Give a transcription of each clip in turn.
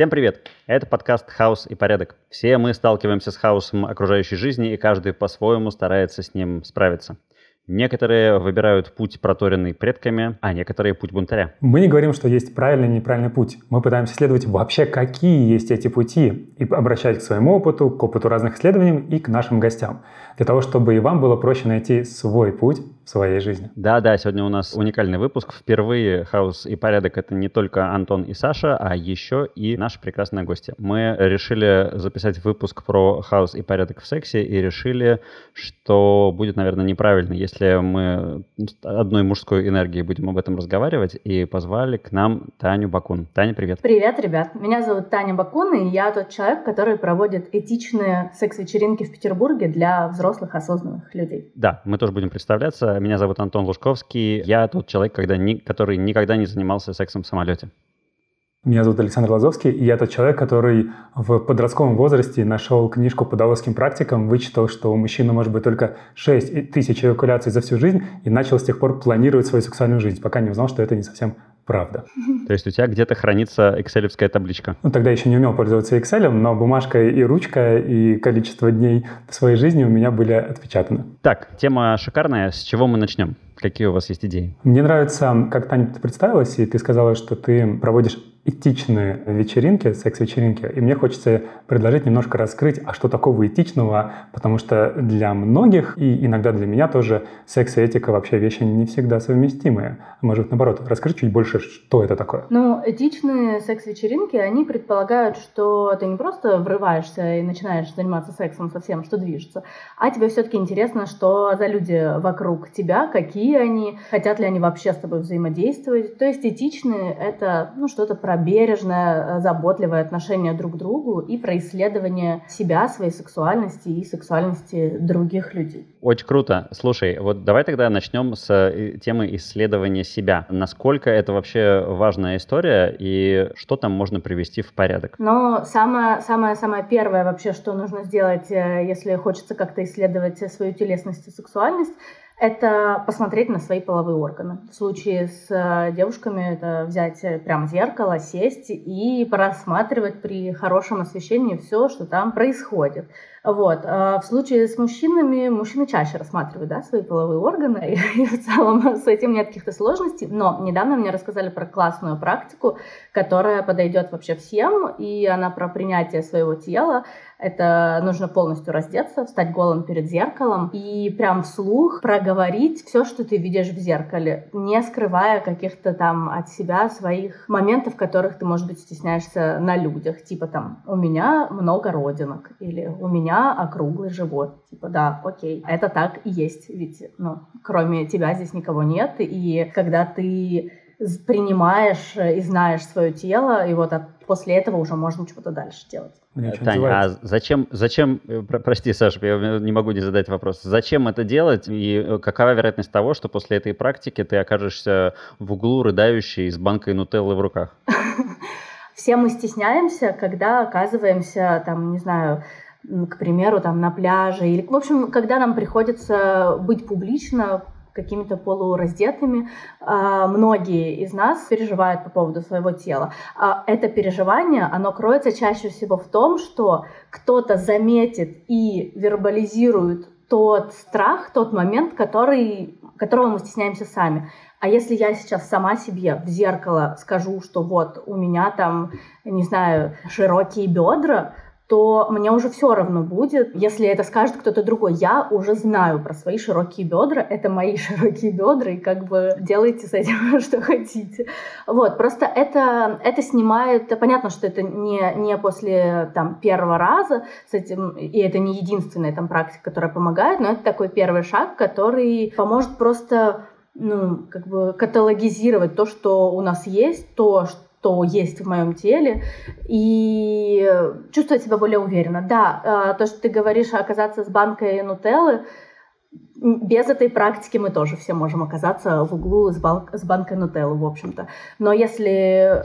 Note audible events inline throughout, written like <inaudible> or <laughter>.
Всем привет! Это подкаст «Хаос и порядок». Все мы сталкиваемся с хаосом окружающей жизни, и каждый по-своему старается с ним справиться. Некоторые выбирают путь, проторенный предками, а некоторые путь бунтаря. Мы не говорим, что есть правильный и неправильный путь. Мы пытаемся исследовать вообще, какие есть эти пути, и обращать к своему опыту, к опыту разных исследований и к нашим гостям. Для того, чтобы и вам было проще найти свой путь своей жизни. Да-да, сегодня у нас уникальный выпуск. Впервые «Хаос и порядок» — это не только Антон и Саша, а еще и наши прекрасные гости. Мы решили записать выпуск про хаос и порядок в сексе и решили, что будет, наверное, неправильно, если если мы одной мужской энергией будем об этом разговаривать, и позвали к нам Таню Бакун. Таня, привет. Привет, ребят. Меня зовут Таня Бакун, и я тот человек, который проводит этичные секс-вечеринки в Петербурге для взрослых осознанных людей. Да, мы тоже будем представляться. Меня зовут Антон Лужковский. Я тот человек, когда ни, который никогда не занимался сексом в самолете. Меня зовут Александр Лазовский, и я тот человек, который в подростковом возрасте нашел книжку по даосским практикам, вычитал, что у мужчины может быть только 6 тысяч эвакуляций за всю жизнь, и начал с тех пор планировать свою сексуальную жизнь, пока не узнал, что это не совсем правда. То есть у тебя где-то хранится экселевская табличка? Ну, тогда еще не умел пользоваться Excel, но бумажка и ручка, и количество дней в своей жизни у меня были отпечатаны. Так, тема шикарная. С чего мы начнем? Какие у вас есть идеи? Мне нравится, как Таня представилась, и ты сказала, что ты проводишь этичные вечеринки, секс-вечеринки, и мне хочется предложить немножко раскрыть, а что такого этичного, потому что для многих, и иногда для меня тоже, секс и этика вообще вещи не всегда совместимые. Может наоборот, раскрыть чуть больше, что это такое. Ну, этичные секс-вечеринки, они предполагают, что ты не просто врываешься и начинаешь заниматься сексом со всем, что движется, а тебе все-таки интересно, что за люди вокруг тебя, какие они, хотят ли они вообще с тобой взаимодействовать. То есть этичные — это ну, что-то про бережное, э, заботливое отношение друг к другу и про исследование себя, своей сексуальности и сексуальности других людей. Очень круто. Слушай, вот давай тогда начнем с э, темы исследования себя. Насколько это вообще важная история и что там можно привести в порядок? Ну, самое, самое, самое первое вообще, что нужно сделать, э, если хочется как-то исследовать свою телесность и сексуальность, это посмотреть на свои половые органы. В случае с э, девушками это взять э, прям зеркало, сесть и просматривать при хорошем освещении все, что там происходит. Вот. А в случае с мужчинами, мужчины чаще рассматривают да, свои половые органы, и, <laughs> и в целом с этим нет каких-то сложностей. Но недавно мне рассказали про классную практику, которая подойдет вообще всем, и она про принятие своего тела. Это нужно полностью раздеться, встать голым перед зеркалом и прям вслух проговорить все, что ты видишь в зеркале, не скрывая каких-то там от себя своих моментов, которых ты, может быть, стесняешься на людях. Типа там, у меня много родинок, или у меня меня округлый живот. Типа, да, окей, это так и есть, ведь, ну, кроме тебя здесь никого нет, и когда ты принимаешь и знаешь свое тело, и вот от, после этого уже можно что-то дальше делать. Таня, а зачем, зачем, э, прости, Саша, я не могу не задать вопрос, зачем это делать и э, какова вероятность того, что после этой практики ты окажешься в углу рыдающей с банкой нутеллы в руках? <laughs> Все мы стесняемся, когда оказываемся, там, не знаю, к примеру, там на пляже, или, в общем, когда нам приходится быть публично какими-то полураздетыми, а, многие из нас переживают по поводу своего тела. А это переживание, оно кроется чаще всего в том, что кто-то заметит и вербализирует тот страх, тот момент, который, которого мы стесняемся сами. А если я сейчас сама себе в зеркало скажу, что вот у меня там, не знаю, широкие бедра, то мне уже все равно будет, если это скажет кто-то другой. Я уже знаю про свои широкие бедра, это мои <laughs> широкие бедра, и как бы делайте с этим <laughs> что хотите. Вот, просто это, это снимает, понятно, что это не, не после там, первого раза с этим, и это не единственная там практика, которая помогает, но это такой первый шаг, который поможет просто ну, как бы каталогизировать то, что у нас есть, то, что что есть в моем теле, и чувствовать себя более уверенно. Да, а, то, что ты говоришь, оказаться с банкой нутеллы, без этой практики мы тоже все можем оказаться в углу с, бал- с банкой нутеллы, в общем-то. Но если,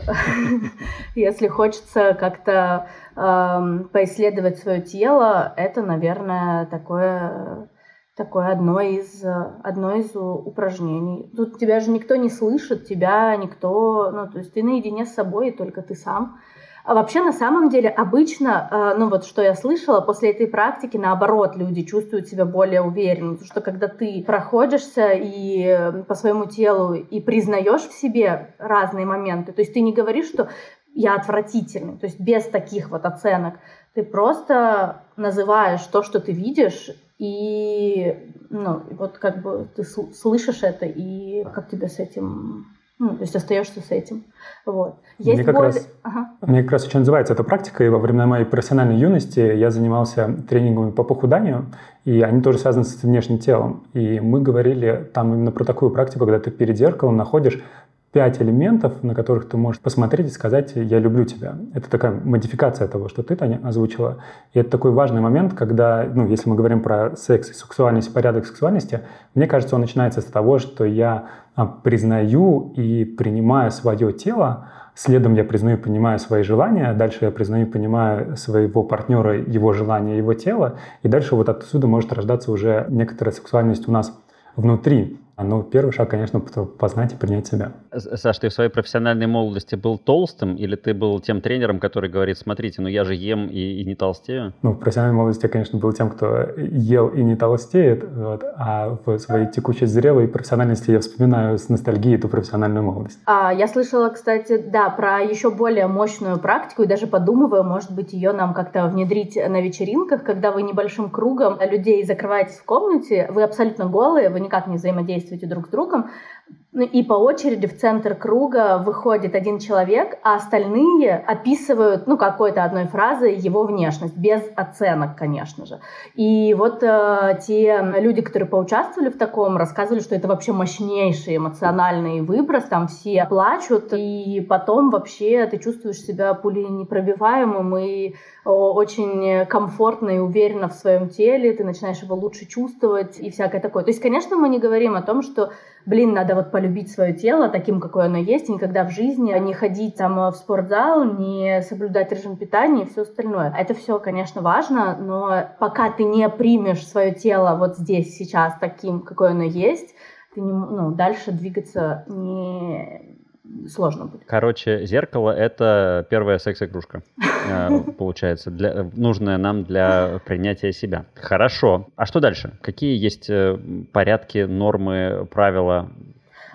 <laughs> если хочется как-то эм, поисследовать свое тело, это, наверное, такое такое одно из, одно из упражнений. Тут тебя же никто не слышит, тебя никто, ну, то есть ты наедине с собой, и только ты сам. А вообще, на самом деле, обычно, э, ну вот что я слышала, после этой практики, наоборот, люди чувствуют себя более уверенно. Потому что когда ты проходишься и э, по своему телу и признаешь в себе разные моменты, то есть ты не говоришь, что я отвратительный, то есть без таких вот оценок. Ты просто называешь то, что ты видишь, и ну, вот как бы ты слышишь это, и как тебе с этим ну, то есть остаешься с этим. Вот. Есть мне, как боль... раз, ага. мне как раз очень называется эта практика, и во время моей профессиональной юности я занимался тренингами по похуданию, и они тоже связаны с внешним телом. И мы говорили там именно про такую практику, когда ты перед зеркалом находишь пять элементов, на которых ты можешь посмотреть и сказать «я люблю тебя». Это такая модификация того, что ты, Таня, озвучила. И это такой важный момент, когда, ну, если мы говорим про секс и сексуальность, порядок сексуальности, мне кажется, он начинается с того, что я а, признаю и принимаю свое тело, следом я признаю и понимаю свои желания, дальше я признаю и понимаю своего партнера, его желания, его тело, и дальше вот отсюда может рождаться уже некоторая сексуальность у нас внутри. Ну, первый шаг, конечно, познать и принять себя. Саш, ты в своей профессиональной молодости был толстым или ты был тем тренером, который говорит, смотрите, ну я же ем и, и не толстею? Ну, в профессиональной молодости я, конечно, был тем, кто ел и не толстеет, вот, а в своей текущей зрелой профессиональности я вспоминаю с ностальгией эту профессиональную молодость. А, я слышала, кстати, да, про еще более мощную практику и даже подумываю, может быть, ее нам как-то внедрить на вечеринках, когда вы небольшим кругом людей закрываетесь в комнате, вы абсолютно голые, вы никак не взаимодействуете взаимодействуете друг с другом, и по очереди в центр круга выходит один человек, а остальные описывают, ну, какой-то одной фразой его внешность, без оценок, конечно же. И вот э, те люди, которые поучаствовали в таком, рассказывали, что это вообще мощнейший эмоциональный выброс, там все плачут, и потом вообще ты чувствуешь себя пулей непробиваемым и очень комфортно и уверенно в своем теле, ты начинаешь его лучше чувствовать и всякое такое. То есть, конечно, мы не говорим о том, что блин, надо вот полюбить свое тело таким, какое оно есть, и никогда в жизни не ходить там в спортзал, не соблюдать режим питания и все остальное. Это все, конечно, важно, но пока ты не примешь свое тело вот здесь, сейчас таким, какое оно есть, ты не, ну, дальше двигаться не, сложно будет. Короче, зеркало — это первая секс-игрушка, э, <laughs> получается, для, нужная нам для принятия себя. Хорошо. А что дальше? Какие есть э, порядки, нормы, правила?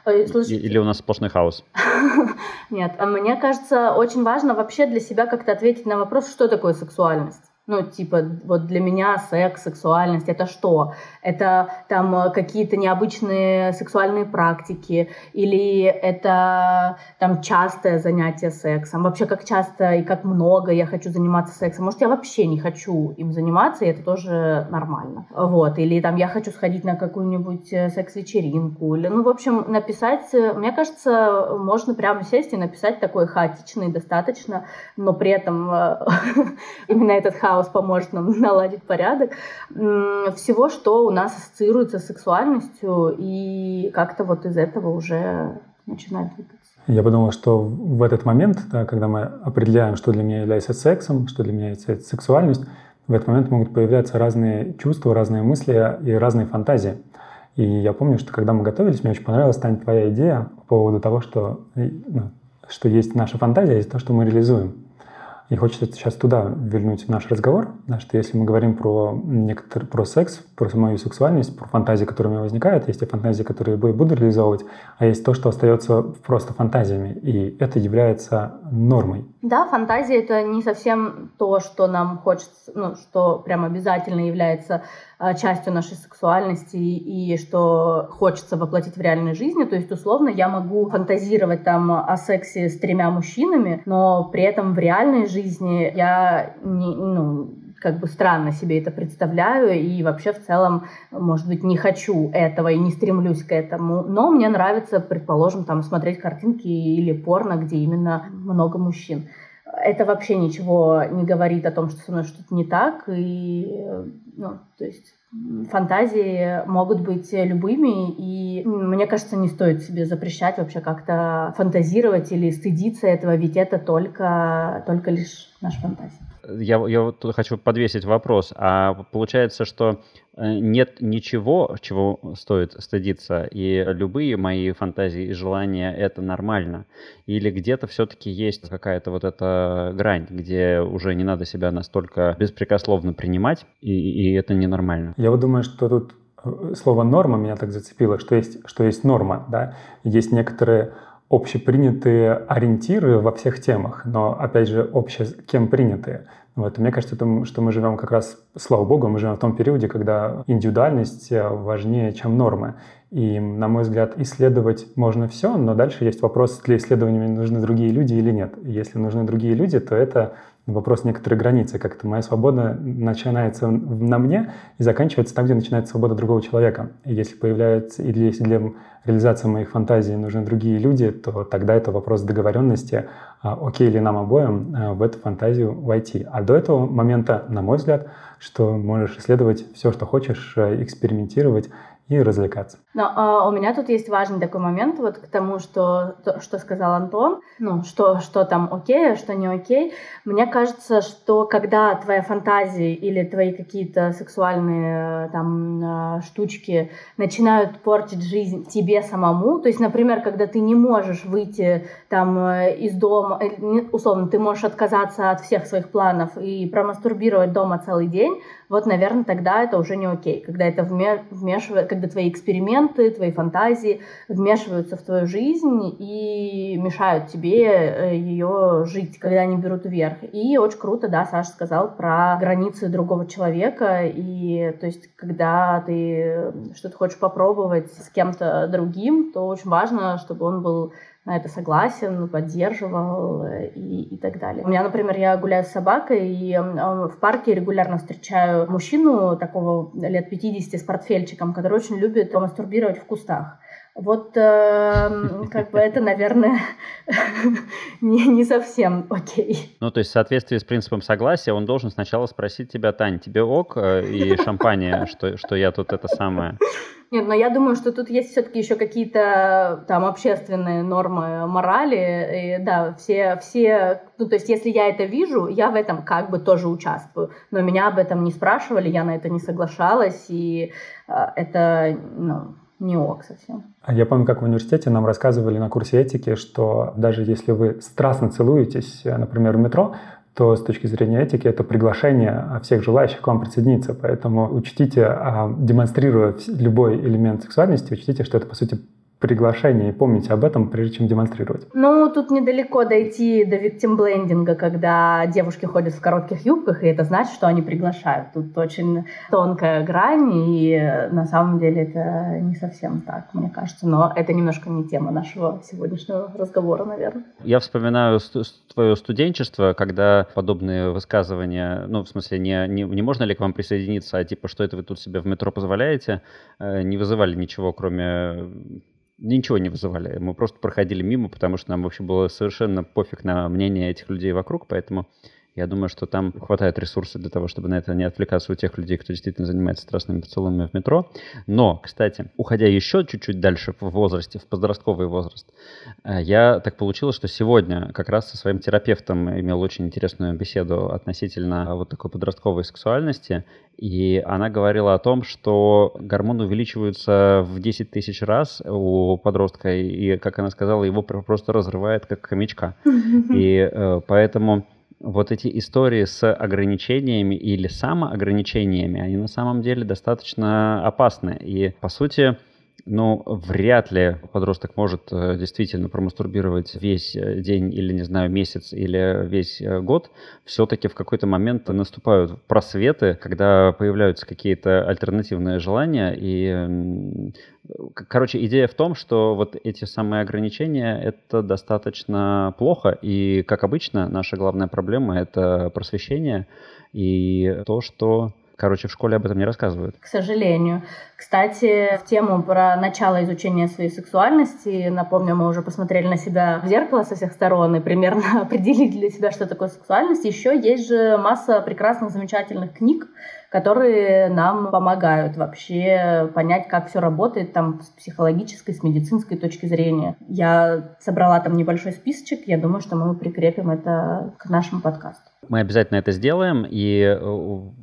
Слушайте, Или у нас сплошной хаос? <laughs> Нет, а мне кажется, очень важно вообще для себя как-то ответить на вопрос, что такое сексуальность. Ну, типа, вот для меня секс, сексуальность — это что? Это там э, какие-то необычные сексуальные практики? Или это там частое занятие сексом? Вообще, как часто и как много я хочу заниматься сексом? Может, я вообще не хочу им заниматься, и это тоже нормально. Вот. Или там я хочу сходить на какую-нибудь э, секс-вечеринку. Или, ну, в общем, написать... Э, мне кажется, можно прямо сесть и написать такой хаотичный достаточно, но при этом <laughs> именно этот хаос хаос поможет нам <laughs> наладить порядок, всего, что у нас ассоциируется с сексуальностью, и как-то вот из этого уже начинает двигаться. Я подумал, что в этот момент, да, когда мы определяем, что для меня является сексом, что для меня является сексуальность, в этот момент могут появляться разные чувства, разные мысли и разные фантазии. И я помню, что когда мы готовились, мне очень понравилась, Таня, твоя идея по поводу того, что, ну, что есть наша фантазия, есть то, что мы реализуем. И хочется сейчас туда вернуть наш разговор, да, что если мы говорим про, некотор, про секс, про мою сексуальность, про фантазии, которые у меня возникают, есть те фантазии, которые я буду реализовывать, а есть то, что остается просто фантазиями, и это является нормой. Да, фантазия — это не совсем то, что нам хочется, ну, что прям обязательно является частью нашей сексуальности и что хочется воплотить в реальной жизни. То есть, условно, я могу фантазировать там о сексе с тремя мужчинами, но при этом в реальной жизни я не, ну, как бы странно себе это представляю и вообще в целом, может быть, не хочу этого и не стремлюсь к этому. Но мне нравится, предположим, там смотреть картинки или порно, где именно много мужчин. Это вообще ничего не говорит о том, что со мной что-то не так, и ну, то есть фантазии могут быть любыми, и мне кажется, не стоит себе запрещать вообще как-то фантазировать или стыдиться этого, ведь это только, только лишь наша фантазия. Я, я вот тут хочу подвесить вопрос. А получается, что э, нет ничего, чего стоит стыдиться, и любые мои фантазии и желания — это нормально? Или где-то все-таки есть какая-то вот эта грань, где уже не надо себя настолько беспрекословно принимать, и, и это ненормально? Я вот думаю, что тут э, слово «норма» меня так зацепило, что есть, что есть норма, да, есть некоторые общепринятые ориентиры во всех темах, но, опять же, обще кем принятые. Вот. мне кажется, это, что мы живем как раз, слава богу, мы живем в том периоде, когда индивидуальность э, важнее, чем нормы. И, на мой взгляд, исследовать можно все, но дальше есть вопрос, для исследования нужны другие люди или нет. Если нужны другие люди, то это вопрос некоторой границы. Как-то моя свобода начинается на мне и заканчивается там, где начинается свобода другого человека. И если появляется, или если для реализации моих фантазий нужны другие люди, то тогда это вопрос договоренности, а, окей ли нам обоим а, в эту фантазию войти. А до этого момента, на мой взгляд, что можешь исследовать все, что хочешь, э, экспериментировать, и развлекаться. Но а, у меня тут есть важный такой момент вот к тому, что, то, что сказал Антон, ну, что, что там окей, а что не окей. Мне кажется, что когда твоя фантазия или твои какие-то сексуальные там а, штучки начинают портить жизнь тебе самому, то есть, например, когда ты не можешь выйти там э, из дома, э, условно, ты можешь отказаться от всех своих планов и промастурбировать дома целый день, вот, наверное, тогда это уже не окей, когда это вмешивает, когда твои эксперименты, твои фантазии вмешиваются в твою жизнь и мешают тебе э, ее жить, когда они берут вверх. И очень круто, да, Саша сказал про границы другого человека, и то есть, когда ты что-то хочешь попробовать с кем-то другим, то очень важно, чтобы он был на это согласен, поддерживал э, и, и так далее. У меня, например, я гуляю с собакой, и в парке регулярно встречаю мужчину такого лет 50 с портфельчиком, который очень любит мастурбировать в кустах. Вот э, как бы это, наверное, <laughs> не, не совсем окей. Ну, то есть в соответствии с принципом согласия он должен сначала спросить тебя, Тань, тебе ок э, и шампанье, что, что я тут это самое. Нет, но я думаю, что тут есть все-таки еще какие-то там общественные нормы морали. И, да, все, все, ну то есть если я это вижу, я в этом как бы тоже участвую. Но меня об этом не спрашивали, я на это не соглашалась, и э, это, ну, не ок совсем. А я помню, как в университете нам рассказывали на курсе этики, что даже если вы страстно целуетесь, например, в метро, то с точки зрения этики это приглашение всех желающих к вам присоединиться. Поэтому учтите, а, демонстрируя любой элемент сексуальности, учтите, что это, по сути, приглашение и помните об этом, прежде чем демонстрировать. Ну, тут недалеко дойти до виктимблендинга, когда девушки ходят в коротких юбках, и это значит, что они приглашают. Тут очень тонкая грань, и на самом деле это не совсем так, мне кажется. Но это немножко не тема нашего сегодняшнего разговора, наверное. Я вспоминаю твое студенчество, когда подобные высказывания, ну, в смысле, не, не, не можно ли к вам присоединиться, а типа, что это вы тут себе в метро позволяете, э, не вызывали ничего, кроме ничего не вызывали. Мы просто проходили мимо, потому что нам вообще было совершенно пофиг на мнение этих людей вокруг, поэтому я думаю, что там хватает ресурсов для того, чтобы на это не отвлекаться у тех людей, кто действительно занимается страстными поцелуями в метро. Но, кстати, уходя еще чуть-чуть дальше в возрасте, в подростковый возраст, э, я так получилось, что сегодня как раз со своим терапевтом имел очень интересную беседу относительно вот такой подростковой сексуальности. И она говорила о том, что гормоны увеличиваются в 10 тысяч раз у подростка, и, как она сказала, его просто разрывает как хомячка. <laughs> И э, поэтому вот эти истории с ограничениями или самоограничениями, они на самом деле достаточно опасны. И, по сути, ну, вряд ли подросток может э, действительно промастурбировать весь э, день или, не знаю, месяц или весь э, год. Все-таки в какой-то момент наступают просветы, когда появляются какие-то альтернативные желания. И, короче, идея в том, что вот эти самые ограничения — это достаточно плохо. И, как обычно, наша главная проблема — это просвещение и то, что Короче, в школе об этом не рассказывают. К сожалению. Кстати, в тему про начало изучения своей сексуальности, напомню, мы уже посмотрели на себя в зеркало со всех сторон и примерно <laughs> определили для себя, что такое сексуальность. Еще есть же масса прекрасных, замечательных книг, которые нам помогают вообще понять, как все работает там с психологической, с медицинской точки зрения. Я собрала там небольшой списочек, я думаю, что мы прикрепим это к нашему подкасту. Мы обязательно это сделаем, и э,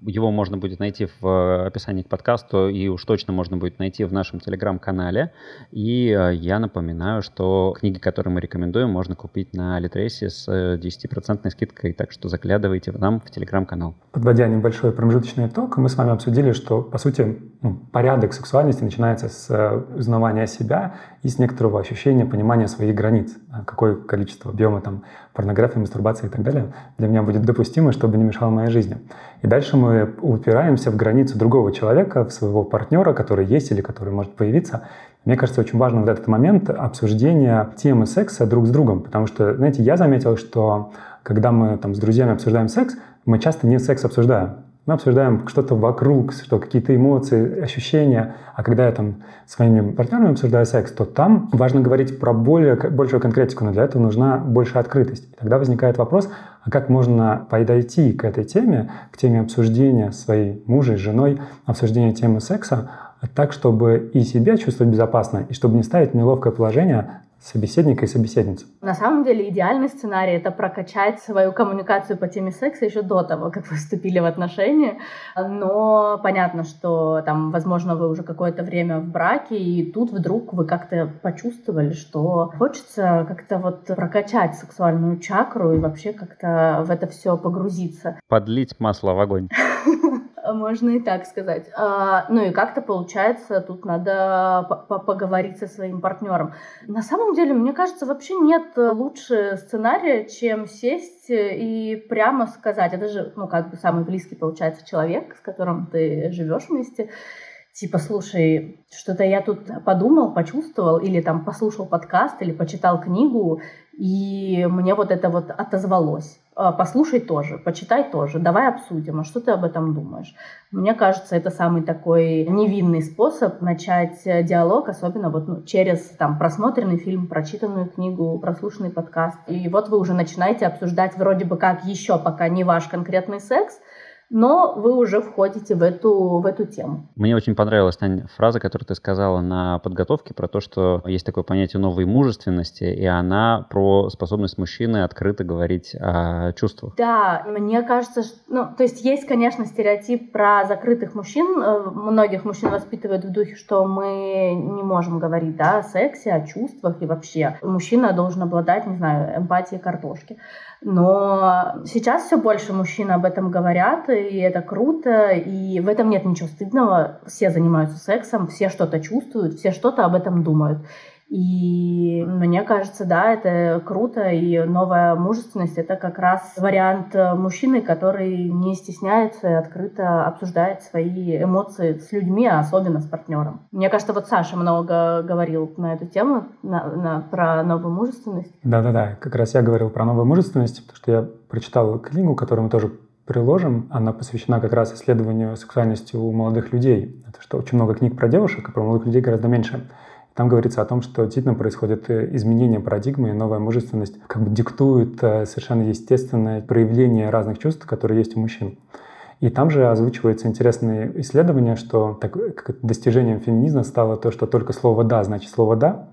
его можно будет найти в описании к подкасту, и уж точно можно будет найти в нашем телеграм-канале. И э, я напоминаю, что книги, которые мы рекомендуем, можно купить на Литресе с 10% э, скидкой, так что заглядывайте в нам в телеграм-канал. Подводя небольшой промежуточный итог, мы с вами обсудили, что, по сути, ну, порядок сексуальности начинается с узнавания себя и с некоторого ощущения, понимания своих границ. Какое количество объема там порнографии, мастурбации и так далее для меня будет допустимо, чтобы не мешало моей жизни. И дальше мы упираемся в границу другого человека, в своего партнера, который есть или который может появиться. Мне кажется, очень важно вот этот момент обсуждения темы секса друг с другом, потому что, знаете, я заметил, что когда мы там с друзьями обсуждаем секс, мы часто не секс обсуждаем. Мы обсуждаем что-то вокруг, что какие-то эмоции, ощущения. А когда я там с моими партнерами обсуждаю секс, то там важно говорить про более, большую конкретику, но для этого нужна большая открытость. И тогда возникает вопрос, а как можно подойти к этой теме, к теме обсуждения своей мужей, женой, обсуждения темы секса, так, чтобы и себя чувствовать безопасно, и чтобы не ставить неловкое положение собеседника и собеседницу. На самом деле идеальный сценарий — это прокачать свою коммуникацию по теме секса еще до того, как вы <laughs> вступили в отношения. Но понятно, что там, возможно, вы уже какое-то время в браке, и тут вдруг вы как-то почувствовали, что хочется как-то вот прокачать сексуальную чакру и вообще как-то в это все погрузиться. Подлить масло в огонь. <laughs> Можно и так сказать. А, ну и как-то получается, тут надо поговорить со своим партнером. На самом деле, мне кажется, вообще нет лучше сценария, чем сесть и прямо сказать. Это же, ну, как бы самый близкий, получается, человек, с которым ты живешь вместе. Типа, слушай, что-то я тут подумал, почувствовал, или там послушал подкаст, или почитал книгу, и мне вот это вот отозвалось. А, послушай тоже, почитай тоже, давай обсудим, а что ты об этом думаешь? Мне кажется, это самый такой невинный способ начать э, диалог, особенно вот ну, через там просмотренный фильм, прочитанную книгу, прослушанный подкаст. И вот вы уже начинаете обсуждать вроде бы как еще пока не ваш конкретный секс, но вы уже входите в эту, в эту тему. Мне очень понравилась, Таня, фраза, которую ты сказала на подготовке про то, что есть такое понятие новой мужественности, и она про способность мужчины открыто говорить о чувствах. Да, мне кажется, что, ну, то есть есть, конечно, стереотип про закрытых мужчин. Э, многих мужчин воспитывают в духе, что мы не можем говорить, да, о сексе, о чувствах и вообще. Мужчина должен обладать, не знаю, эмпатией картошки. Но сейчас все больше мужчин об этом говорят, и это круто, и в этом нет ничего стыдного. Все занимаются сексом, все что-то чувствуют, все что-то об этом думают. И мне кажется, да, это круто, и новая мужественность — это как раз вариант мужчины, который не стесняется и открыто обсуждает свои эмоции с людьми, а особенно с партнером. Мне кажется, вот Саша много говорил на эту тему, на, на, про новую мужественность. Да-да-да, как раз я говорил про новую мужественность, потому что я прочитал книгу, которую мы тоже приложим. Она посвящена как раз исследованию сексуальности у молодых людей. Это что очень много книг про девушек, а про молодых людей гораздо меньше. Там говорится о том, что действительно происходит э, изменение парадигмы, и новая мужественность как бы диктует э, совершенно естественное проявление разных чувств, которые есть у мужчин. И там же озвучивается интересное исследование, что так, достижением феминизма стало то, что только слово «да» значит слово «да»,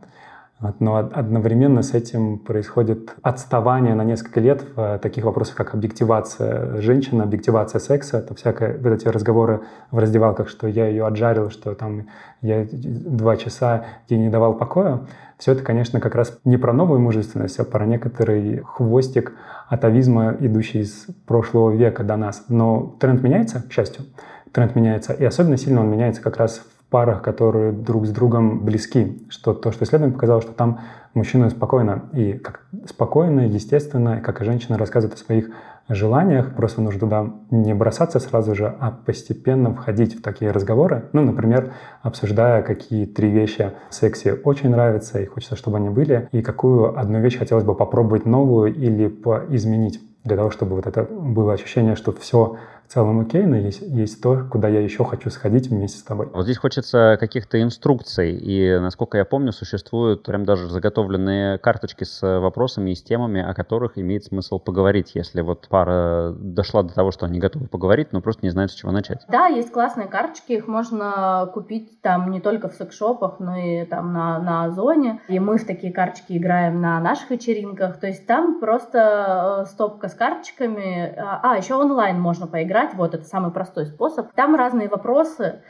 но одновременно с этим происходит отставание на несколько лет в э, таких вопросах, как объективация женщины, объективация секса. Это всякое, вот эти разговоры в раздевалках, что я ее отжарил, что там я два часа ей не давал покоя. Все это, конечно, как раз не про новую мужественность, а про некоторый хвостик атовизма, идущий из прошлого века до нас. Но тренд меняется, к счастью, тренд меняется, и особенно сильно он меняется как раз парах, которые друг с другом близки. Что то, что исследование показало, что там мужчина спокойно и как спокойно, естественно, как и женщина рассказывает о своих желаниях. Просто нужно туда не бросаться сразу же, а постепенно входить в такие разговоры. Ну, например, обсуждая, какие три вещи в сексе очень нравятся и хочется, чтобы они были, и какую одну вещь хотелось бы попробовать новую или изменить для того, чтобы вот это было ощущение, что все целом окей, но есть, есть то, куда я еще хочу сходить вместе с тобой. Вот здесь хочется каких-то инструкций, и, насколько я помню, существуют прям даже заготовленные карточки с вопросами и с темами, о которых имеет смысл поговорить, если вот пара дошла до того, что они готовы поговорить, но просто не знают, с чего начать. Да, есть классные карточки, их можно купить там не только в секшопах, но и там на, на Озоне, и мы в такие карточки играем на наших вечеринках, то есть там просто э, стопка с карточками, а, а еще онлайн можно поиграть, вот это самый простой способ. Там разные вопросы,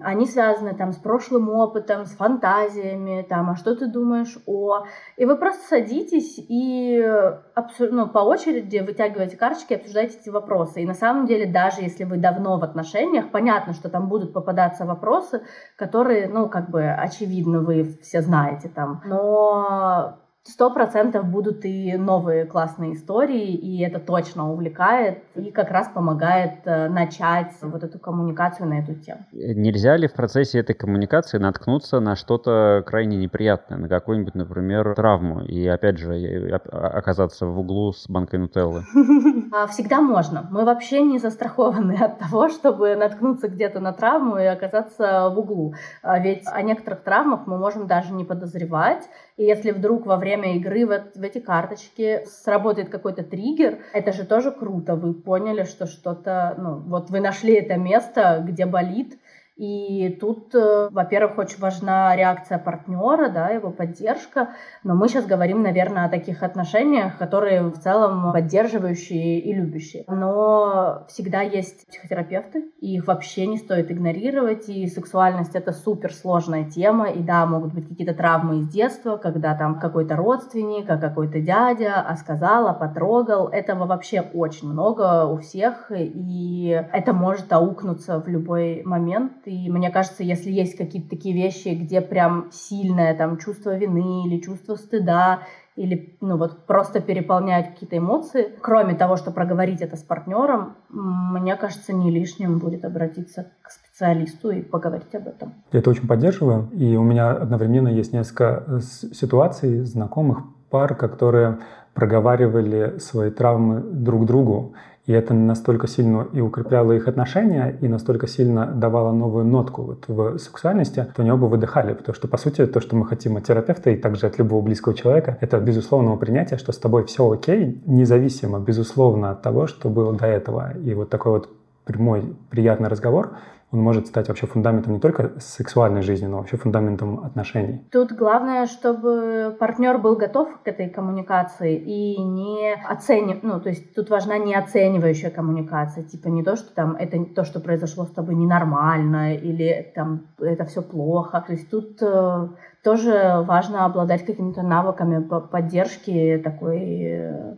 они связаны там с прошлым опытом, с фантазиями, там, а что ты думаешь о... И вы просто садитесь и абсу... ну, по очереди вытягиваете карточки и обсуждаете эти вопросы. И на самом деле, даже если вы давно в отношениях, понятно, что там будут попадаться вопросы, которые, ну, как бы, очевидно, вы все знаете там. Но Сто процентов будут и новые классные истории, и это точно увлекает и как раз помогает э, начать вот эту коммуникацию на эту тему. Нельзя ли в процессе этой коммуникации наткнуться на что-то крайне неприятное, на какую-нибудь, например, травму, и опять же оказаться в углу с банкой нутеллы? А, всегда можно. Мы вообще не застрахованы от того, чтобы наткнуться где-то на травму и оказаться в углу. А ведь о некоторых травмах мы можем даже не подозревать, и если вдруг во время игры в, в эти карточки сработает какой-то триггер, это же тоже круто. Вы поняли, что что-то, ну, вот вы нашли это место, где болит, и тут, э, во-первых, очень важна реакция партнера, да, его поддержка. Но мы сейчас говорим, наверное, о таких отношениях, которые в целом поддерживающие и любящие. Но всегда есть психотерапевты, и их вообще не стоит игнорировать. И сексуальность — это суперсложная тема. И да, могут быть какие-то травмы из детства, когда там какой-то родственник, а какой-то дядя, а сказал, а потрогал. Этого вообще очень много у всех, и это может аукнуться в любой момент и мне кажется, если есть какие-то такие вещи, где прям сильное там чувство вины или чувство стыда, или ну вот просто переполняют какие-то эмоции, кроме того, что проговорить это с партнером, мне кажется, не лишним будет обратиться к специалисту и поговорить об этом. Я это очень поддерживаю, и у меня одновременно есть несколько э, ситуаций знакомых пар, которые проговаривали свои травмы друг другу. И это настолько сильно и укрепляло их отношения, и настолько сильно давало новую нотку вот в сексуальности, что они оба выдыхали. Потому что, по сути, то, что мы хотим от терапевта и также от любого близкого человека, это безусловного принятия, что с тобой все окей, независимо, безусловно, от того, что было до этого. И вот такой вот прямой, приятный разговор, он может стать вообще фундаментом не только сексуальной жизни, но вообще фундаментом отношений. Тут главное, чтобы партнер был готов к этой коммуникации и не оценив, ну, то есть тут важна не оценивающая коммуникация, типа не то, что там это то, что произошло с тобой ненормально или там это все плохо. То есть тут э, тоже важно обладать какими-то навыками поддержки такой э,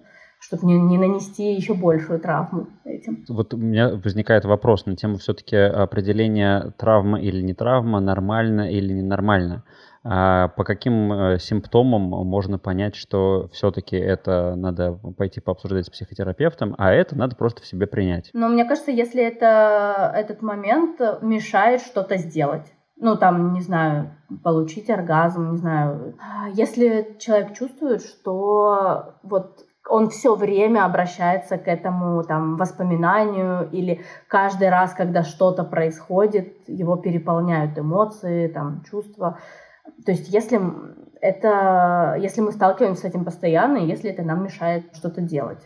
чтобы не, не нанести еще большую травму этим. Вот у меня возникает вопрос на тему все-таки определения травма или не травма, нормально или ненормально. А по каким э, симптомам можно понять, что все-таки это надо пойти пообсуждать с психотерапевтом, а это надо просто в себе принять? Но мне кажется, если это, этот момент мешает что-то сделать, ну, там, не знаю, получить оргазм, не знаю. Если человек чувствует, что вот он все время обращается к этому там, воспоминанию или каждый раз, когда что-то происходит, его переполняют эмоции, там, чувства. То есть если, это, если мы сталкиваемся с этим постоянно, и если это нам мешает что-то делать,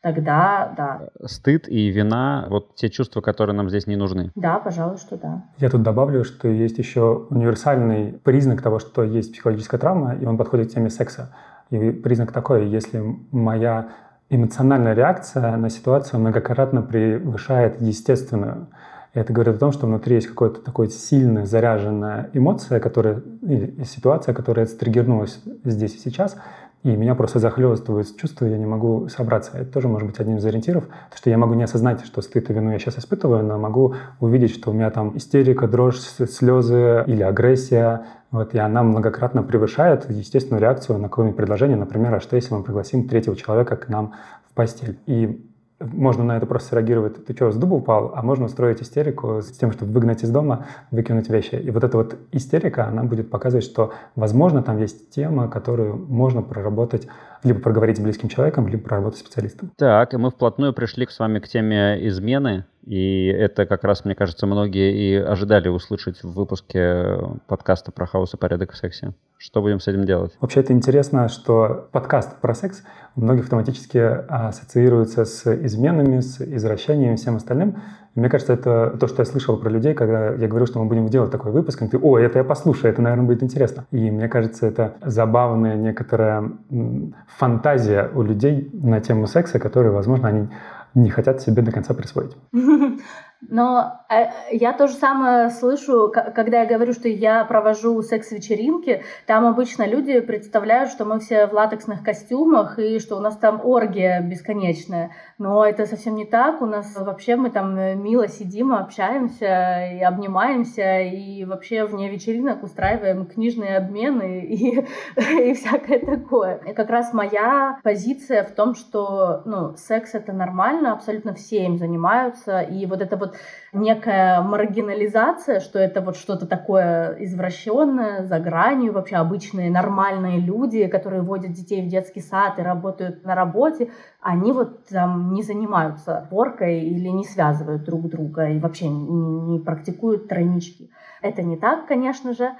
тогда да. Стыд и вина — вот те чувства, которые нам здесь не нужны. Да, пожалуй, что да. Я тут добавлю, что есть еще универсальный признак того, что есть психологическая травма, и он подходит к теме секса. И признак такой, если моя эмоциональная реакция на ситуацию многократно превышает естественную. Это говорит о том, что внутри есть какая-то такая сильная заряженная эмоция, которая, или ситуация, которая стригернулась здесь и сейчас, и меня просто захлестывают чувства, я не могу собраться. Это тоже может быть одним из ориентиров, то что я могу не осознать, что стыд и вину я сейчас испытываю, но могу увидеть, что у меня там истерика, дрожь, слезы или агрессия, вот, и она многократно превышает естественную реакцию на какое-нибудь предложение, например, а что если мы пригласим третьего человека к нам в постель. И можно на это просто среагировать, ты что, с дуба упал? А можно устроить истерику с тем, чтобы выгнать из дома, выкинуть вещи. И вот эта вот истерика, она будет показывать, что, возможно, там есть тема, которую можно проработать, либо проговорить с близким человеком, либо проработать с специалистом. Так, и мы вплотную пришли с вами к теме измены. И это как раз, мне кажется, многие и ожидали услышать в выпуске подкаста про хаос и порядок в сексе. Что будем с этим делать? Вообще это интересно, что подкаст про секс у многих автоматически ассоциируется с изменами, с извращениями и всем остальным. И мне кажется, это то, что я слышал про людей, когда я говорю, что мы будем делать такой выпуск, и ты, о, это я послушаю, это, наверное, будет интересно. И мне кажется, это забавная некоторая фантазия у людей на тему секса, которые, возможно, они не хотят себе до конца присвоить. <laughs> Но э, я то же самое слышу, когда я говорю, что я провожу секс-вечеринки. Там обычно люди представляют, что мы все в латексных костюмах и что у нас там оргия бесконечная. Но это совсем не так. У нас вообще мы там мило сидим, общаемся и обнимаемся, и вообще вне вечеринок устраиваем книжные обмены <laughs> и, и всякое такое. И как раз моя позиция в том, что ну, секс это нормально, абсолютно все им занимаются, и вот это вот некая маргинализация, что это вот что-то такое извращенное, за гранью, вообще обычные нормальные люди, которые водят детей в детский сад и работают на работе, они вот там не занимаются поркой или не связывают друг друга и вообще не, не практикуют тройнички. Это не так, конечно же.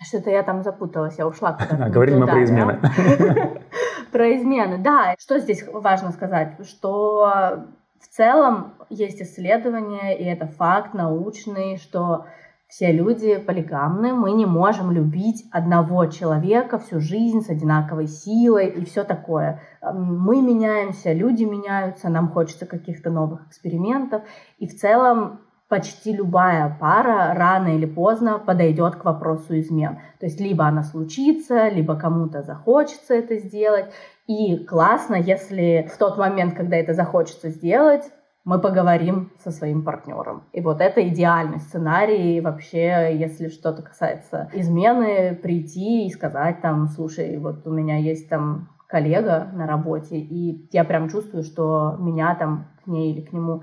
Что-то я там запуталась, я ушла куда-то. <laughs> Говорили мы про измены. <laughs> <laughs> Про измены, да. Что здесь важно сказать? Что в целом есть исследования, и это факт научный, что все люди полигамны, мы не можем любить одного человека всю жизнь с одинаковой силой и все такое. Мы меняемся, люди меняются, нам хочется каких-то новых экспериментов. И в целом почти любая пара рано или поздно подойдет к вопросу измен. То есть либо она случится, либо кому-то захочется это сделать. И классно, если в тот момент, когда это захочется сделать, мы поговорим со своим партнером. И вот это идеальный сценарий вообще, если что-то касается измены, прийти и сказать там, слушай, вот у меня есть там коллега на работе, и я прям чувствую, что меня там к ней или к нему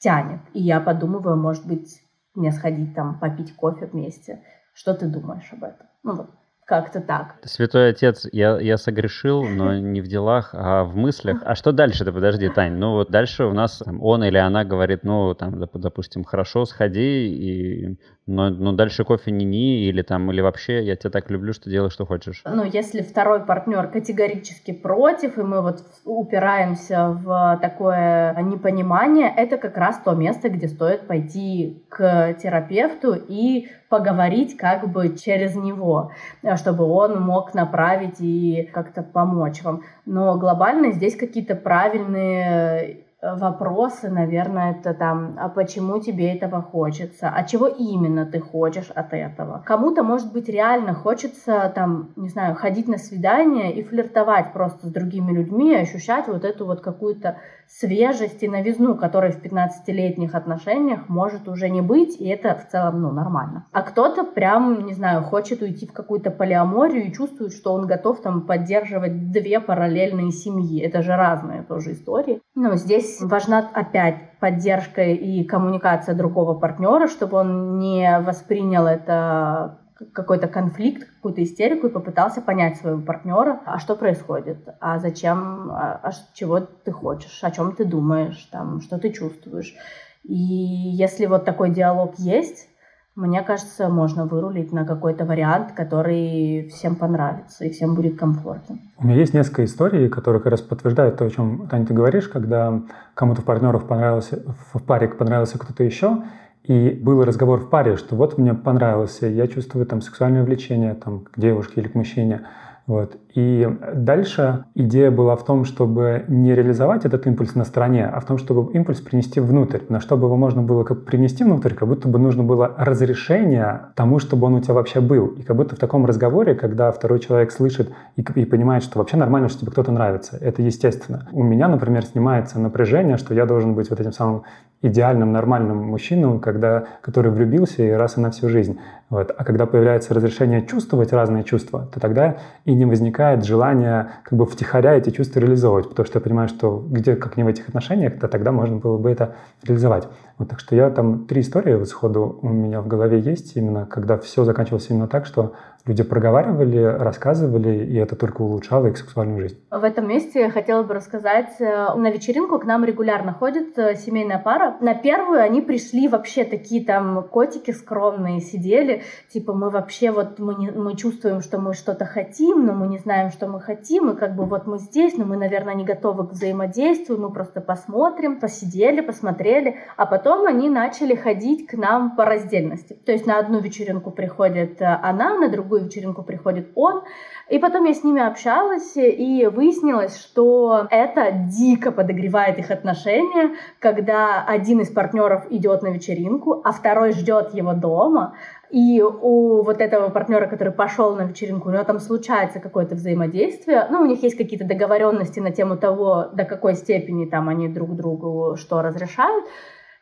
тянет. И я подумываю, может быть, мне сходить там попить кофе вместе. Что ты думаешь об этом? Ну вот, как-то так. Святой Отец, я, я согрешил, но не в делах, а в мыслях. А что дальше-то? Подожди, Тань. Ну вот дальше у нас там, он или она говорит, ну там, допустим, хорошо, сходи, и, но, но дальше кофе не ни, или там, или вообще я тебя так люблю, что делай, что хочешь. Ну, если второй партнер категорически против, и мы вот упираемся в такое непонимание, это как раз то место, где стоит пойти к терапевту и поговорить как бы через него, чтобы он мог направить и как-то помочь вам. Но глобально здесь какие-то правильные вопросы, наверное, это там, а почему тебе этого хочется, а чего именно ты хочешь от этого. Кому-то, может быть, реально хочется там, не знаю, ходить на свидание и флиртовать просто с другими людьми, ощущать вот эту вот какую-то свежесть и новизну, которой в 15-летних отношениях может уже не быть, и это в целом, ну, нормально. А кто-то прям, не знаю, хочет уйти в какую-то полиаморию и чувствует, что он готов там поддерживать две параллельные семьи. Это же разные тоже истории. Но здесь важна опять поддержка и коммуникация другого партнера, чтобы он не воспринял это какой-то конфликт, какую-то истерику и попытался понять своего партнера, а что происходит, а зачем, а, а чего ты хочешь, о чем ты думаешь, там, что ты чувствуешь. И если вот такой диалог есть, мне кажется, можно вырулить на какой-то вариант, который всем понравится и всем будет комфортно. У меня есть несколько историй, которые как раз подтверждают то, о чем, Таня, ты говоришь, когда кому-то в партнеров понравился, в паре понравился кто-то еще, и был разговор в паре, что вот мне понравился, я чувствую там сексуальное влечение там, к девушке или к мужчине. Вот. И дальше идея была в том, чтобы не реализовать этот импульс на стороне, а в том, чтобы импульс принести внутрь. Но чтобы его можно было как принести внутрь, как будто бы нужно было разрешение тому, чтобы он у тебя вообще был. И как будто в таком разговоре, когда второй человек слышит и, и понимает, что вообще нормально, что тебе кто-то нравится, это естественно. У меня, например, снимается напряжение, что я должен быть вот этим самым идеальным, нормальным мужчиной, когда, который влюбился и раз и на всю жизнь. Вот. А когда появляется разрешение чувствовать разные чувства, то тогда и не возникает возникает желание как бы втихаря эти чувства реализовывать, потому что я понимаю, что где, как не в этих отношениях, то тогда можно было бы это реализовать. Вот так что я там три истории вот сходу у меня в голове есть, именно когда все заканчивалось именно так, что люди проговаривали, рассказывали, и это только улучшало их сексуальную жизнь. В этом месте я хотела бы рассказать, э, на вечеринку к нам регулярно ходит э, семейная пара. На первую они пришли вообще такие там котики скромные, сидели, типа мы вообще вот мы, не, мы чувствуем, что мы что-то хотим, но мы не знаем, что мы хотим, и как бы вот мы здесь, но мы, наверное, не готовы к взаимодействию, мы просто посмотрим, посидели, посмотрели, а потом они начали ходить к нам по раздельности. То есть на одну вечеринку приходит э, она, на другую другую вечеринку приходит он. И потом я с ними общалась, и выяснилось, что это дико подогревает их отношения, когда один из партнеров идет на вечеринку, а второй ждет его дома, и у вот этого партнера, который пошел на вечеринку, у него там случается какое-то взаимодействие. Ну, у них есть какие-то договоренности на тему того, до какой степени там они друг другу что разрешают.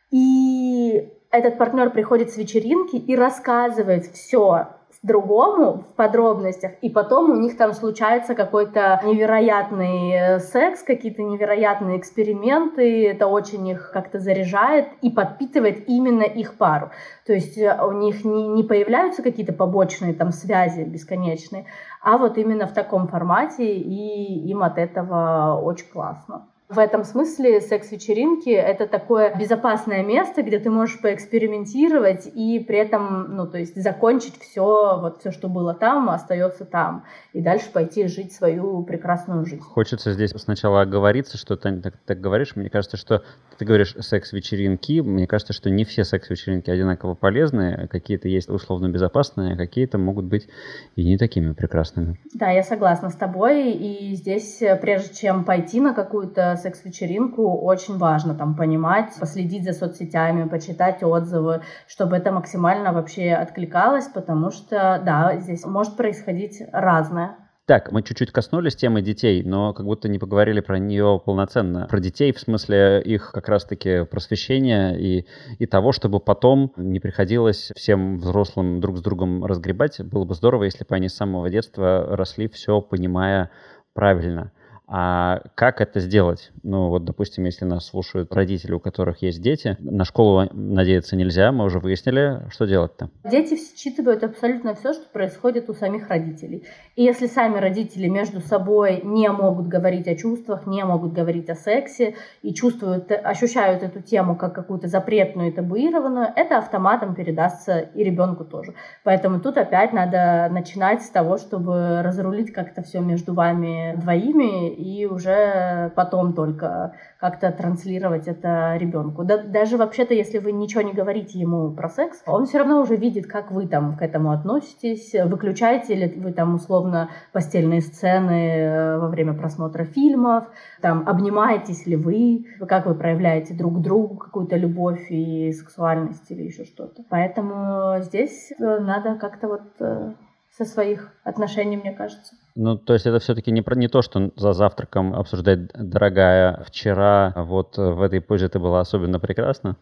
И этот партнер приходит с вечеринки и рассказывает все другому в подробностях, и потом у них там случается какой-то невероятный э, секс, какие-то невероятные эксперименты, это очень их как-то заряжает и подпитывает именно их пару. То есть э, у них не, не появляются какие-то побочные там связи бесконечные, а вот именно в таком формате, и им от этого очень классно. В этом смысле секс-вечеринки — это такое безопасное место, где ты можешь поэкспериментировать и при этом, ну, то есть закончить все, вот все, что было там, остается там, и дальше пойти жить свою прекрасную жизнь. Хочется здесь сначала оговориться, что ты так, так говоришь. Мне кажется, что ты говоришь секс-вечеринки. Мне кажется, что не все секс-вечеринки одинаково полезны. Какие-то есть условно безопасные, а какие-то могут быть и не такими прекрасными. Да, я согласна с тобой. И здесь, прежде чем пойти на какую-то секс-вечеринку очень важно там понимать, последить за соцсетями, почитать отзывы, чтобы это максимально вообще откликалось, потому что, да, здесь может происходить разное. Так, мы чуть-чуть коснулись темы детей, но как будто не поговорили про нее полноценно. Про детей в смысле их как раз-таки просвещения и, и того, чтобы потом не приходилось всем взрослым друг с другом разгребать. Было бы здорово, если бы они с самого детства росли, все понимая правильно. А как это сделать? Ну, вот, допустим, если нас слушают родители, у которых есть дети, на школу надеяться нельзя, мы уже выяснили, что делать-то? Дети считывают абсолютно все, что происходит у самих родителей. И если сами родители между собой не могут говорить о чувствах, не могут говорить о сексе и чувствуют, ощущают эту тему как какую-то запретную и табуированную, это автоматом передастся и ребенку тоже. Поэтому тут опять надо начинать с того, чтобы разрулить как-то все между вами двоими и уже потом только как-то транслировать это ребенку. Да, даже вообще-то, если вы ничего не говорите ему про секс, он все равно уже видит, как вы там к этому относитесь, выключаете ли вы там условно постельные сцены э, во время просмотра фильмов, там обнимаетесь ли вы, как вы проявляете друг другу какую-то любовь и сексуальность или еще что-то. Поэтому здесь э, надо как-то вот э, со своих отношений, мне кажется. Ну, то есть это все-таки не, про, не то, что за завтраком обсуждать, дорогая, вчера вот в этой позе ты была особенно прекрасна?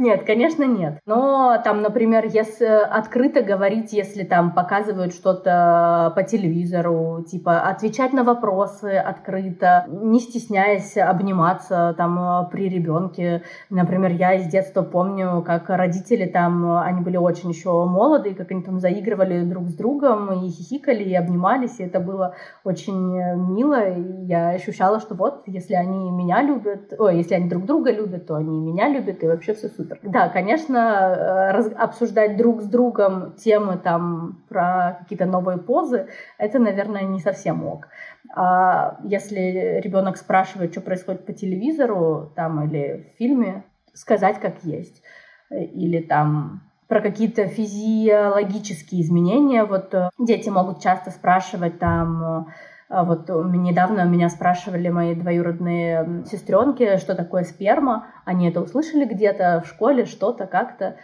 Нет, конечно, нет. Но там, например, если открыто говорить, если там показывают что-то по телевизору, типа отвечать на вопросы открыто, не стесняясь обниматься там при ребенке. Например, я из детства помню, как родители там, они были очень еще молоды, как они там заигрывали друг с другом и хихикали, и обнимались, и это было очень мило. И я ощущала, что вот, если они меня любят, ой, если они друг друга любят, то они меня любят, и вообще все супер. Да, конечно, э, раз, обсуждать друг с другом темы там про какие-то новые позы, это, наверное, не совсем ок. А если ребенок спрашивает, что происходит по телевизору там или в фильме, сказать как есть. Или там про какие-то физиологические изменения. Вот э, дети могут часто спрашивать там а вот недавно меня спрашивали мои двоюродные сестренки, что такое сперма. Они это услышали где-то в школе, что-то как-то.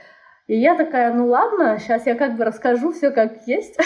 И я такая, ну ладно, сейчас я как бы расскажу все как есть.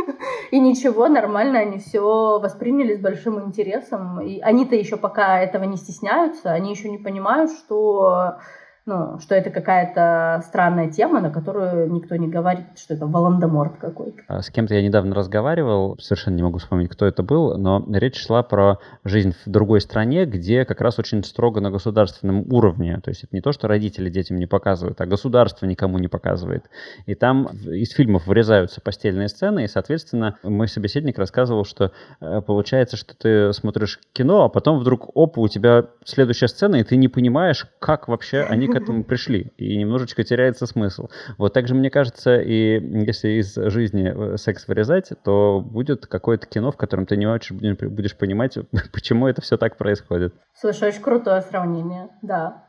<laughs> И ничего, нормально, они все восприняли с большим интересом. И они-то еще пока этого не стесняются, они еще не понимают, что ну, что это какая-то странная тема, на которую никто не говорит, что это Волан-де-Морт какой-то. А с кем-то я недавно разговаривал, совершенно не могу вспомнить, кто это был, но речь шла про жизнь в другой стране, где как раз очень строго на государственном уровне. То есть это не то, что родители детям не показывают, а государство никому не показывает. И там из фильмов вырезаются постельные сцены, и, соответственно, мой собеседник рассказывал, что э, получается, что ты смотришь кино, а потом вдруг, оп, у тебя следующая сцена, и ты не понимаешь, как вообще они к этому пришли, и немножечко теряется смысл. Вот так же, мне кажется, и если из жизни э, секс вырезать, то будет какое-то кино, в котором ты не очень будешь понимать, <laughs> почему это все так происходит. Слушай, очень крутое сравнение, да.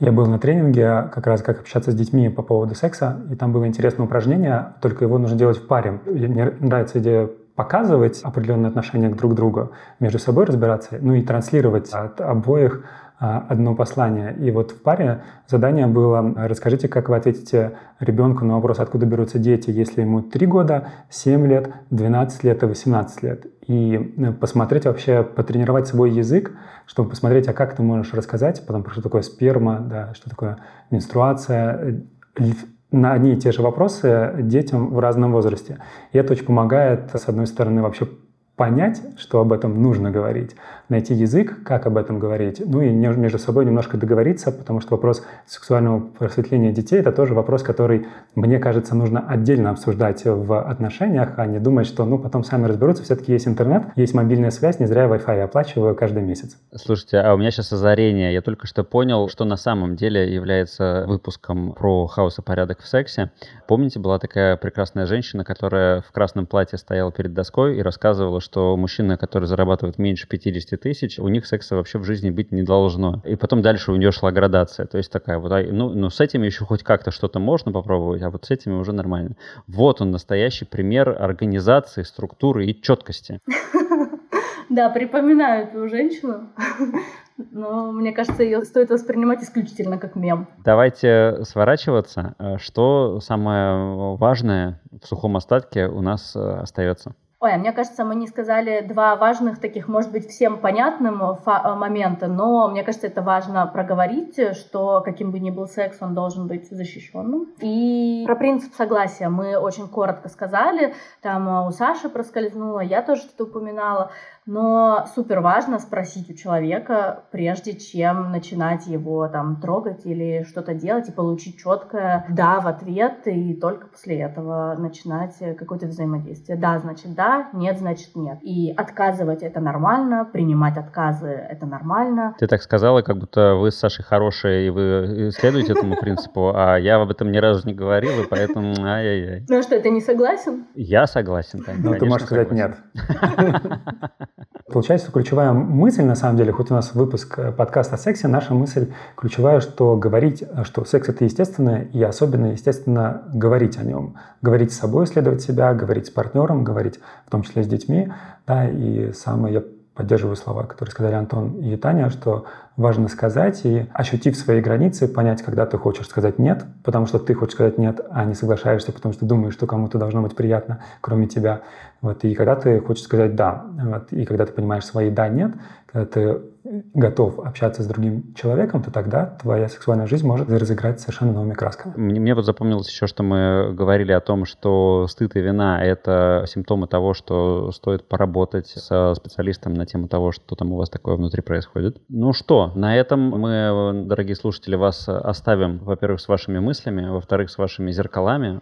Я был на тренинге как раз как общаться с детьми по поводу секса, и там было интересное упражнение, только его нужно делать в паре. Мне нравится идея показывать определенные отношения к друг другу, между собой разбираться, ну и транслировать от обоих а, одно послание. И вот в паре задание было «Расскажите, как вы ответите ребенку на вопрос, откуда берутся дети, если ему 3 года, 7 лет, 12 лет и 18 лет». И э, посмотреть вообще, потренировать свой язык, чтобы посмотреть, а как ты можешь рассказать, потом, что такое сперма, да, что такое менструация, на одни и те же вопросы детям в разном возрасте. И это очень помогает, с одной стороны, вообще понять, что об этом нужно говорить, найти язык, как об этом говорить, ну и между собой немножко договориться, потому что вопрос сексуального просветления детей — это тоже вопрос, который, мне кажется, нужно отдельно обсуждать в отношениях, а не думать, что ну потом сами разберутся, все-таки есть интернет, есть мобильная связь, не зря Wi-Fi оплачиваю каждый месяц. Слушайте, а у меня сейчас озарение. Я только что понял, что на самом деле является выпуском про хаос и порядок в сексе. Помните, была такая прекрасная женщина, которая в красном платье стояла перед доской и рассказывала, что мужчины, которые зарабатывают меньше 50 тысяч, у них секса вообще в жизни быть не должно. И потом дальше у нее шла градация. То есть такая вот, ну, ну с этими еще хоть как-то что-то можно попробовать, а вот с этими уже нормально. Вот он, настоящий пример организации, структуры и четкости. <laughs> Да, припоминаю эту женщину. <laughs> Но мне кажется, ее стоит воспринимать исключительно как мем. Давайте сворачиваться. Что самое важное в сухом остатке у нас э, остается? Ой, а мне кажется, мы не сказали два важных таких, может быть, всем понятным э, момента, но мне кажется, это важно проговорить, что каким бы ни был секс, он должен быть защищенным. И про принцип согласия мы очень коротко сказали, там э, у Саши проскользнуло, я тоже что-то упоминала. Но супер важно спросить у человека, прежде чем начинать его там трогать или что-то делать, и получить четкое «да» в ответ, и только после этого начинать какое-то взаимодействие. Да, значит да, нет, значит нет. И отказывать это нормально, принимать отказы это нормально. Ты так сказала, как будто вы с Сашей хорошие, и вы следуете этому <laughs> принципу, а я об этом ни разу не говорил, и поэтому ай-яй-яй. Ну а что, ты не согласен? Я согласен. Ну, ты можешь сказать нет. <laughs> Получается, ключевая мысль, на самом деле, хоть у нас выпуск э, подкаста о сексе, наша мысль ключевая, что говорить, э, что секс — это естественно, и особенно, естественно, говорить о нем. Говорить с собой, исследовать себя, говорить с партнером, говорить в том числе с детьми. Да, и самое, я поддерживаю слова, которые сказали Антон и Таня, что важно сказать и, ощутив свои границы, понять, когда ты хочешь сказать «нет», потому что ты хочешь сказать «нет», а не соглашаешься, потому что думаешь, что кому-то должно быть приятно, кроме тебя. Вот, и когда ты хочешь сказать «да», вот, и когда ты понимаешь свои «да», «нет», когда ты готов общаться с другим человеком, то тогда твоя сексуальная жизнь может разыграть совершенно новыми красками. Мне, мне вот запомнилось еще, что мы говорили о том, что стыд и вина — это симптомы того, что стоит поработать со специалистом на тему того, что там у вас такое внутри происходит. Ну что, на этом мы, дорогие слушатели, вас оставим, во-первых, с вашими мыслями, во-вторых, с вашими зеркалами,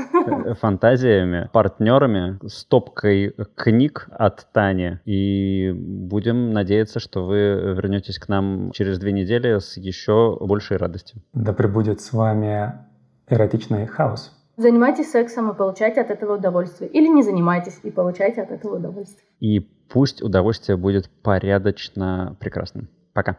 <laughs> фантазиями, партнерами, стопкой книг от Тани. И будем надеяться, что вы вернетесь к нам через две недели с еще большей радостью. Да пребудет с вами эротичный хаос. Занимайтесь сексом и получайте от этого удовольствие. Или не занимайтесь и получайте от этого удовольствие. И пусть удовольствие будет порядочно прекрасным. Пока.